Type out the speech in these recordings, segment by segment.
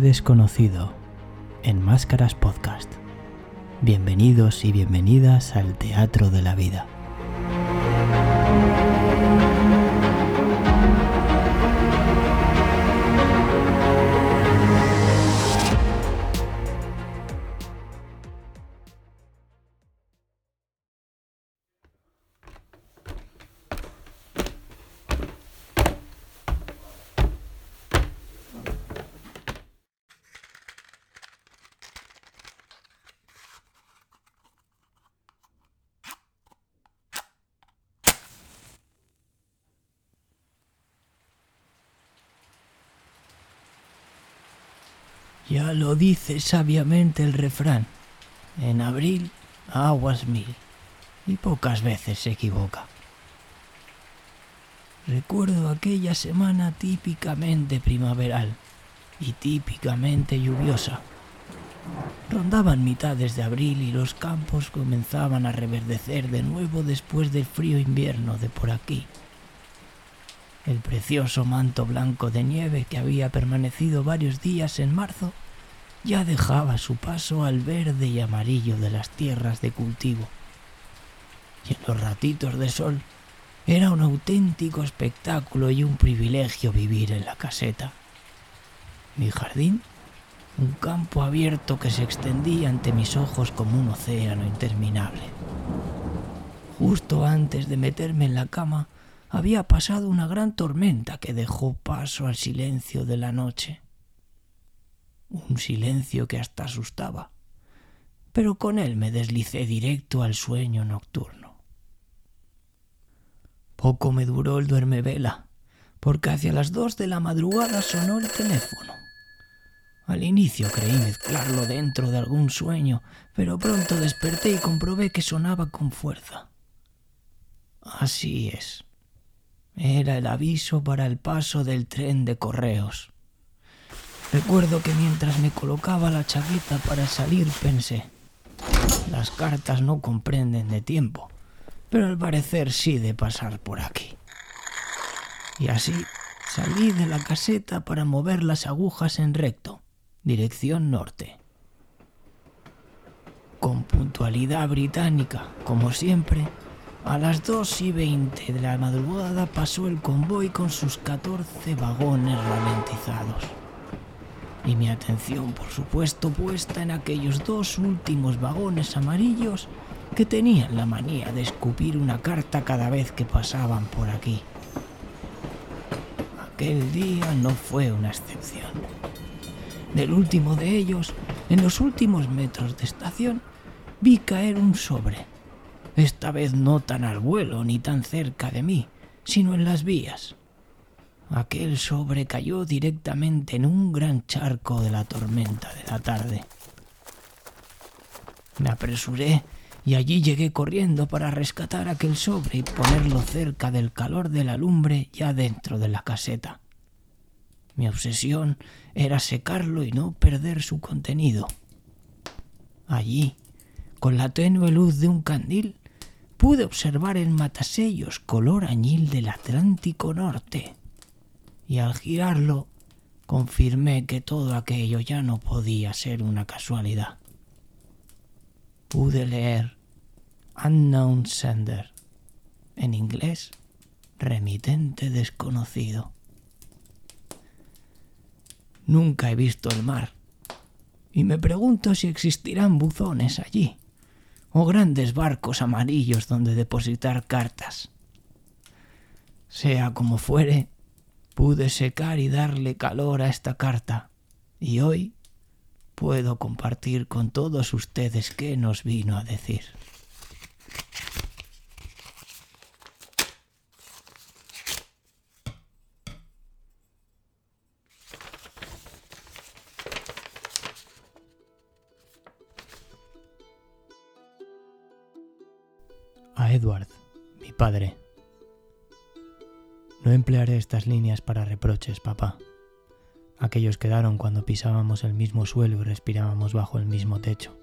Desconocido en Máscaras Podcast. Bienvenidos y bienvenidas al Teatro de la Vida. Ya lo dice sabiamente el refrán. En abril, aguas mil. Y pocas veces se equivoca. Recuerdo aquella semana típicamente primaveral y típicamente lluviosa. Rondaban mitades de abril y los campos comenzaban a reverdecer de nuevo después del frío invierno de por aquí. El precioso manto blanco de nieve que había permanecido varios días en marzo ya dejaba su paso al verde y amarillo de las tierras de cultivo. Y en los ratitos de sol era un auténtico espectáculo y un privilegio vivir en la caseta. Mi jardín, un campo abierto que se extendía ante mis ojos como un océano interminable. Justo antes de meterme en la cama, había pasado una gran tormenta que dejó paso al silencio de la noche. Un silencio que hasta asustaba, pero con él me deslicé directo al sueño nocturno. Poco me duró el duermevela, porque hacia las dos de la madrugada sonó el teléfono. Al inicio creí mezclarlo dentro de algún sueño, pero pronto desperté y comprobé que sonaba con fuerza. Así es. Era el aviso para el paso del tren de correos. Recuerdo que mientras me colocaba la chaqueta para salir pensé, las cartas no comprenden de tiempo, pero al parecer sí de pasar por aquí. Y así salí de la caseta para mover las agujas en recto, dirección norte. Con puntualidad británica, como siempre, a las dos y veinte de la madrugada pasó el convoy con sus catorce vagones ralentizados. Y mi atención, por supuesto, puesta en aquellos dos últimos vagones amarillos que tenían la manía de escupir una carta cada vez que pasaban por aquí. Aquel día no fue una excepción. Del último de ellos, en los últimos metros de estación, vi caer un sobre esta vez no tan al vuelo ni tan cerca de mí, sino en las vías. Aquel sobre cayó directamente en un gran charco de la tormenta de la tarde. Me apresuré y allí llegué corriendo para rescatar aquel sobre y ponerlo cerca del calor de la lumbre ya dentro de la caseta. Mi obsesión era secarlo y no perder su contenido. Allí, con la tenue luz de un candil, pude observar el matasellos color añil del Atlántico Norte, y al girarlo confirmé que todo aquello ya no podía ser una casualidad. Pude leer Unknown Sender, en inglés, remitente desconocido. Nunca he visto el mar, y me pregunto si existirán buzones allí o grandes barcos amarillos donde depositar cartas. Sea como fuere, pude secar y darle calor a esta carta, y hoy puedo compartir con todos ustedes qué nos vino a decir. No emplearé estas líneas para reproches, papá. Aquellos quedaron cuando pisábamos el mismo suelo y respirábamos bajo el mismo techo.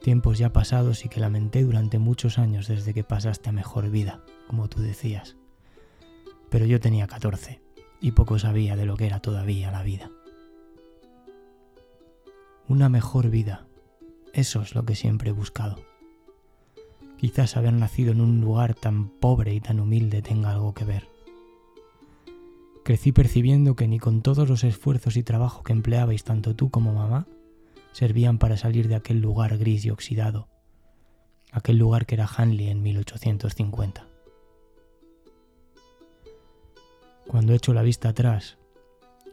Tiempos ya pasados y que lamenté durante muchos años desde que pasaste a mejor vida, como tú decías. Pero yo tenía 14 y poco sabía de lo que era todavía la vida. Una mejor vida. Eso es lo que siempre he buscado. Quizás haber nacido en un lugar tan pobre y tan humilde tenga algo que ver. Crecí percibiendo que ni con todos los esfuerzos y trabajo que empleabais tanto tú como mamá servían para salir de aquel lugar gris y oxidado, aquel lugar que era Hanley en 1850. Cuando echo la vista atrás,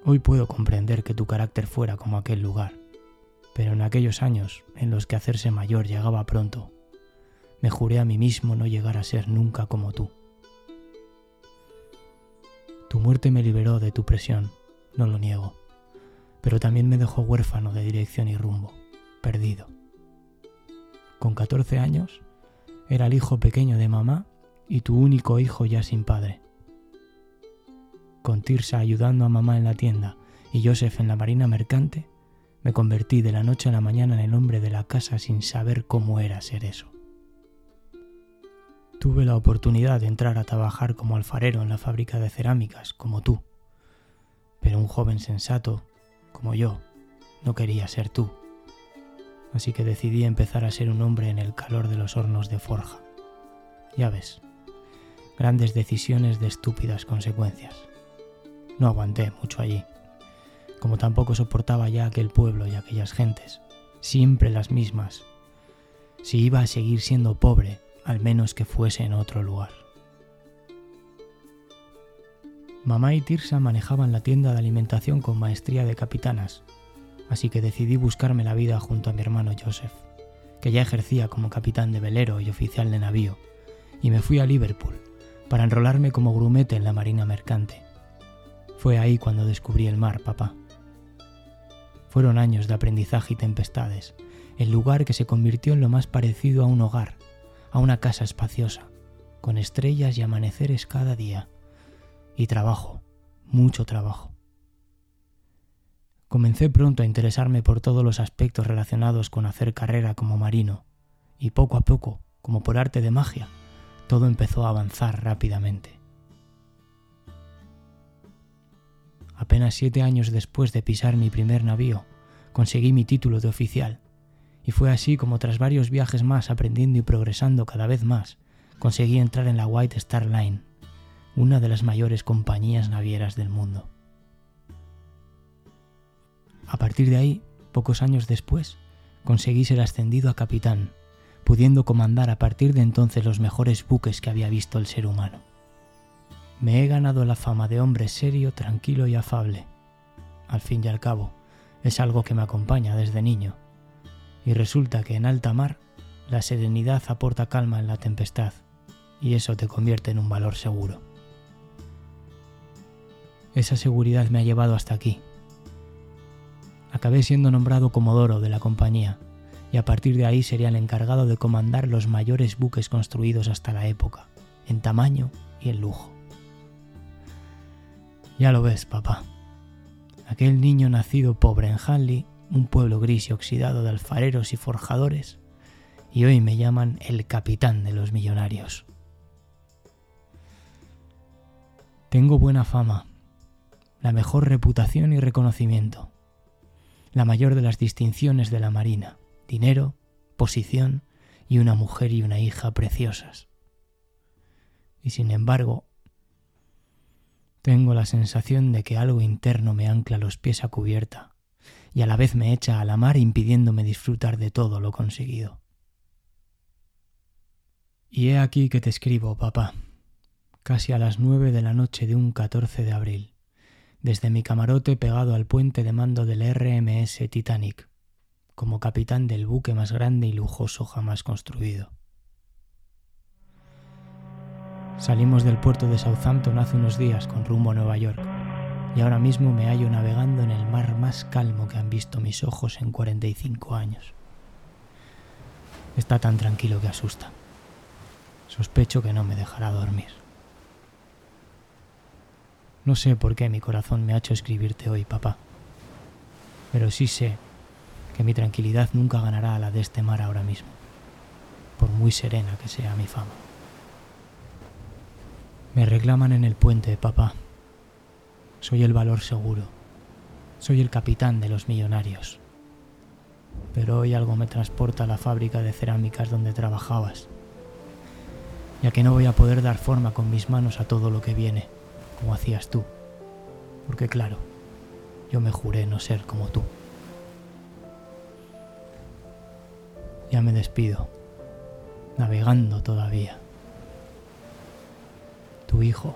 hoy puedo comprender que tu carácter fuera como aquel lugar, pero en aquellos años en los que hacerse mayor llegaba pronto, me juré a mí mismo no llegar a ser nunca como tú. Tu muerte me liberó de tu presión, no lo niego, pero también me dejó huérfano de dirección y rumbo, perdido. Con 14 años, era el hijo pequeño de mamá y tu único hijo ya sin padre. Con Tirsa ayudando a mamá en la tienda y Joseph en la marina mercante, me convertí de la noche a la mañana en el hombre de la casa sin saber cómo era ser eso. Tuve la oportunidad de entrar a trabajar como alfarero en la fábrica de cerámicas, como tú. Pero un joven sensato, como yo, no quería ser tú. Así que decidí empezar a ser un hombre en el calor de los hornos de forja. Ya ves, grandes decisiones de estúpidas consecuencias. No aguanté mucho allí, como tampoco soportaba ya aquel pueblo y aquellas gentes, siempre las mismas. Si iba a seguir siendo pobre, al menos que fuese en otro lugar. Mamá y Tirsa manejaban la tienda de alimentación con maestría de capitanas, así que decidí buscarme la vida junto a mi hermano Joseph, que ya ejercía como capitán de velero y oficial de navío, y me fui a Liverpool para enrolarme como grumete en la marina mercante. Fue ahí cuando descubrí el mar, papá. Fueron años de aprendizaje y tempestades, el lugar que se convirtió en lo más parecido a un hogar a una casa espaciosa, con estrellas y amaneceres cada día, y trabajo, mucho trabajo. Comencé pronto a interesarme por todos los aspectos relacionados con hacer carrera como marino, y poco a poco, como por arte de magia, todo empezó a avanzar rápidamente. Apenas siete años después de pisar mi primer navío, conseguí mi título de oficial y fue así como tras varios viajes más aprendiendo y progresando cada vez más, conseguí entrar en la White Star Line, una de las mayores compañías navieras del mundo. A partir de ahí, pocos años después, conseguí ser ascendido a capitán, pudiendo comandar a partir de entonces los mejores buques que había visto el ser humano. Me he ganado la fama de hombre serio, tranquilo y afable. Al fin y al cabo, es algo que me acompaña desde niño y resulta que en alta mar la serenidad aporta calma en la tempestad y eso te convierte en un valor seguro. Esa seguridad me ha llevado hasta aquí. Acabé siendo nombrado comodoro de la compañía y a partir de ahí sería el encargado de comandar los mayores buques construidos hasta la época, en tamaño y en lujo. Ya lo ves, papá. Aquel niño nacido pobre en Hanley un pueblo gris y oxidado de alfareros y forjadores, y hoy me llaman el capitán de los millonarios. Tengo buena fama, la mejor reputación y reconocimiento, la mayor de las distinciones de la Marina, dinero, posición y una mujer y una hija preciosas. Y sin embargo, tengo la sensación de que algo interno me ancla los pies a cubierta y a la vez me echa a la mar impidiéndome disfrutar de todo lo conseguido. Y he aquí que te escribo, papá, casi a las nueve de la noche de un 14 de abril, desde mi camarote pegado al puente de mando del RMS Titanic, como capitán del buque más grande y lujoso jamás construido. Salimos del puerto de Southampton hace unos días con rumbo a Nueva York y ahora mismo me hallo navegando en el mar más calmo que han visto mis ojos en 45 años. Está tan tranquilo que asusta. Sospecho que no me dejará dormir. No sé por qué mi corazón me ha hecho escribirte hoy, papá, pero sí sé que mi tranquilidad nunca ganará a la de este mar ahora mismo, por muy serena que sea mi fama. Me reclaman en el puente, papá, soy el valor seguro. Soy el capitán de los millonarios. pero hoy algo me transporta a la fábrica de cerámicas donde trabajabas, ya que no voy a poder dar forma con mis manos a todo lo que viene, como hacías tú, porque claro, yo me juré no ser como tú. Ya me despido, navegando todavía. Tu hijo,